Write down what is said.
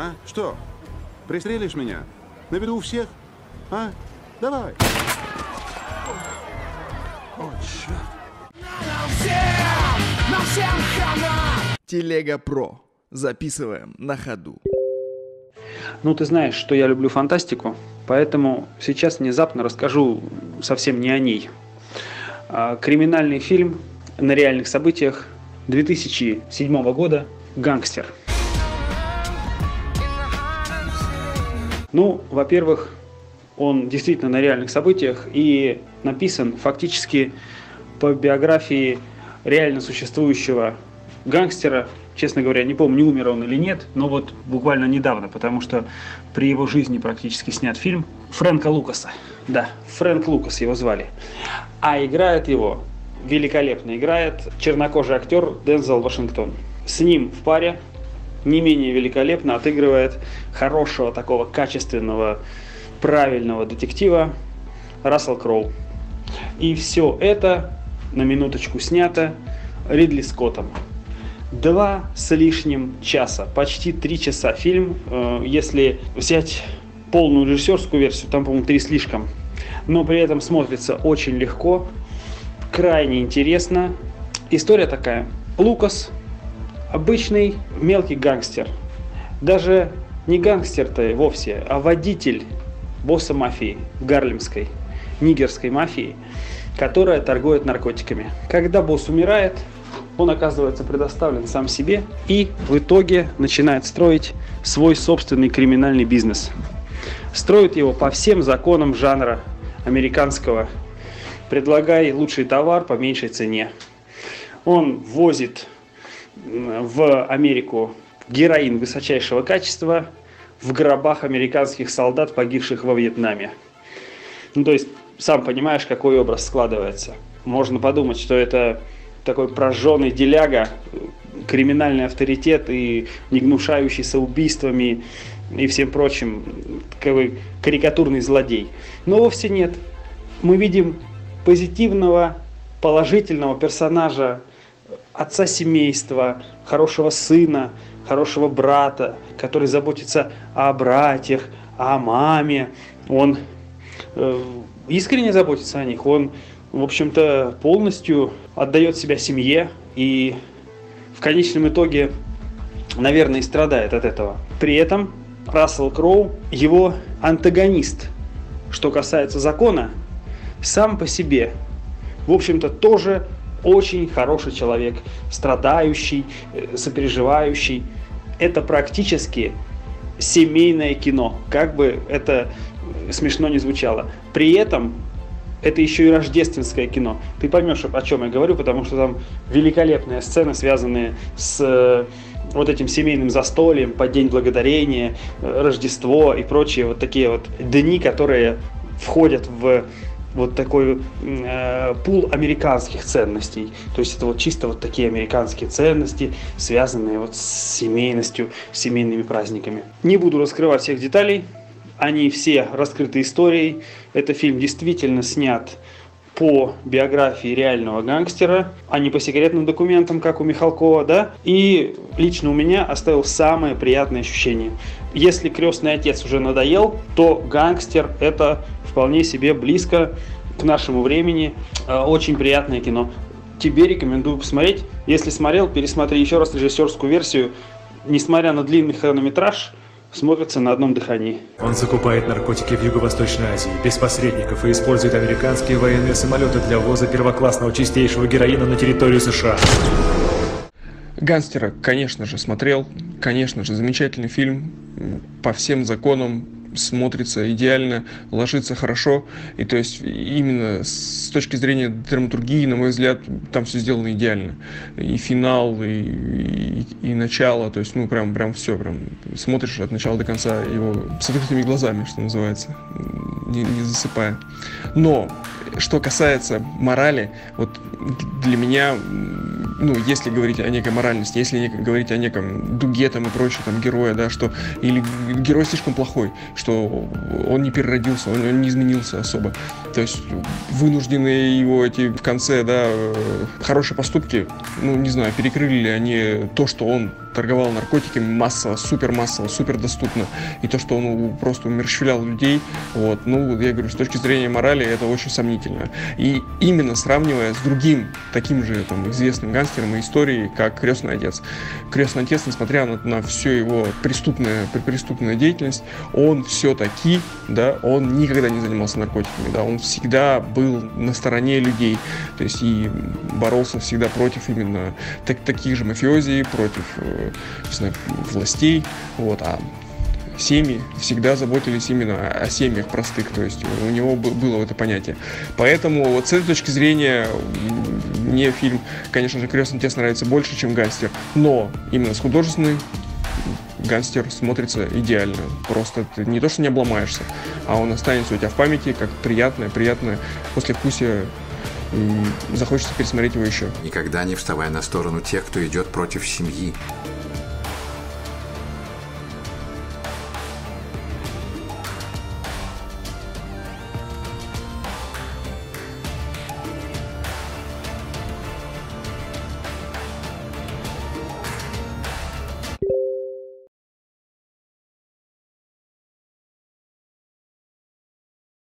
А? Что? Пристрелишь меня? На виду у всех? А? Давай. О, черт. Телега Про. Записываем на ходу. Ну, ты знаешь, что я люблю фантастику, поэтому сейчас внезапно расскажу совсем не о ней. А, Криминальный фильм на реальных событиях 2007 года «Гангстер». Ну, во-первых, он действительно на реальных событиях и написан фактически по биографии реально существующего гангстера. Честно говоря, не помню, умер он или нет, но вот буквально недавно, потому что при его жизни практически снят фильм Фрэнка Лукаса. Да, Фрэнк Лукас его звали. А играет его, великолепно играет, чернокожий актер Дензел Вашингтон. С ним в паре не менее великолепно отыгрывает хорошего такого качественного, правильного детектива Рассел Кроу. И все это на минуточку снято Ридли Скоттом. Два с лишним часа, почти три часа фильм. Э, Если взять полную режиссерскую версию, там, по-моему, три слишком. Но при этом смотрится очень легко, крайне интересно. История такая. Лукас обычный мелкий гангстер. Даже не гангстер-то вовсе, а водитель босса мафии гарлемской, нигерской мафии, которая торгует наркотиками. Когда босс умирает, он оказывается предоставлен сам себе и в итоге начинает строить свой собственный криминальный бизнес. Строит его по всем законам жанра американского. Предлагай лучший товар по меньшей цене. Он возит в Америку героин высочайшего качества в гробах американских солдат, погибших во Вьетнаме. Ну, то есть, сам понимаешь, какой образ складывается. Можно подумать, что это такой прожженный деляга, криминальный авторитет и не гнушающийся убийствами и всем прочим такой карикатурный злодей. Но вовсе нет. Мы видим позитивного, положительного персонажа, отца семейства, хорошего сына, хорошего брата, который заботится о братьях, о маме. Он э, искренне заботится о них. Он, в общем-то, полностью отдает себя семье и в конечном итоге, наверное, и страдает от этого. При этом Рассел Кроу, его антагонист, что касается закона, сам по себе, в общем-то, тоже очень хороший человек, страдающий, э, сопереживающий. Это практически семейное кино, как бы это смешно не звучало. При этом это еще и рождественское кино. Ты поймешь, о чем я говорю, потому что там великолепные сцены, связанные с э, вот этим семейным застольем, под День Благодарения, э, Рождество и прочие вот такие вот дни, которые входят в вот такой э, пул американских ценностей. То есть это вот чисто вот такие американские ценности, связанные вот с семейностью, с семейными праздниками. Не буду раскрывать всех деталей, они все раскрыты историей. Это фильм действительно снят по биографии реального гангстера, а не по секретным документам, как у Михалкова, да, и лично у меня оставил самое приятное ощущение. Если крестный отец уже надоел, то гангстер это вполне себе близко к нашему времени, Э, очень приятное кино. Тебе рекомендую посмотреть. Если смотрел, пересмотри еще раз режиссерскую версию. Несмотря на длинный хронометраж, смотрится на одном дыхании. Он закупает наркотики в Юго-Восточной Азии без посредников и использует американские военные самолеты для ввоза первоклассного чистейшего героина на территорию США. Гангстера, конечно же, смотрел. Конечно же, замечательный фильм. По всем законам смотрится идеально, ложится хорошо. И то есть именно с точки зрения драматургии, на мой взгляд, там все сделано идеально. И финал, и, и, и начало. То есть, ну, прям, прям все. Прям смотришь от начала до конца его с открытыми глазами, что называется, не, не засыпая. Но что касается морали, вот для меня, ну, если говорить о некой моральности, если не- говорить о неком дуге там и прочее, там, героя, да, что или герой слишком плохой, что он не переродился, он, он не изменился особо. То есть вынужденные его эти в конце, да, э, хорошие поступки, ну, не знаю, перекрыли ли они то, что он торговал наркотиками массово, супер массово, супер доступно. И то, что он просто умерщвлял людей, вот, ну, я говорю, с точки зрения морали, это очень сомнительно. И именно сравнивая с другим таким же там, известным гангстером и историей, как Крестный Отец. Крестный Отец, несмотря на, на всю его преступную, преступную деятельность, он все-таки, да, он никогда не занимался наркотиками, да, он всегда был на стороне людей, то есть и боролся всегда против именно так, таких же мафиози, против, э, не знаю, властей, вот, а семьи всегда заботились именно о семьях простых, то есть у него было это понятие. Поэтому вот с этой точки зрения мне фильм, конечно же, «Крестный отец» нравится больше, чем «Гангстер», но именно с художественной гангстер смотрится идеально. Просто ты не то, что не обломаешься, а он останется у тебя в памяти как приятное, приятное послевкусие захочется пересмотреть его еще. Никогда не вставай на сторону тех, кто идет против семьи.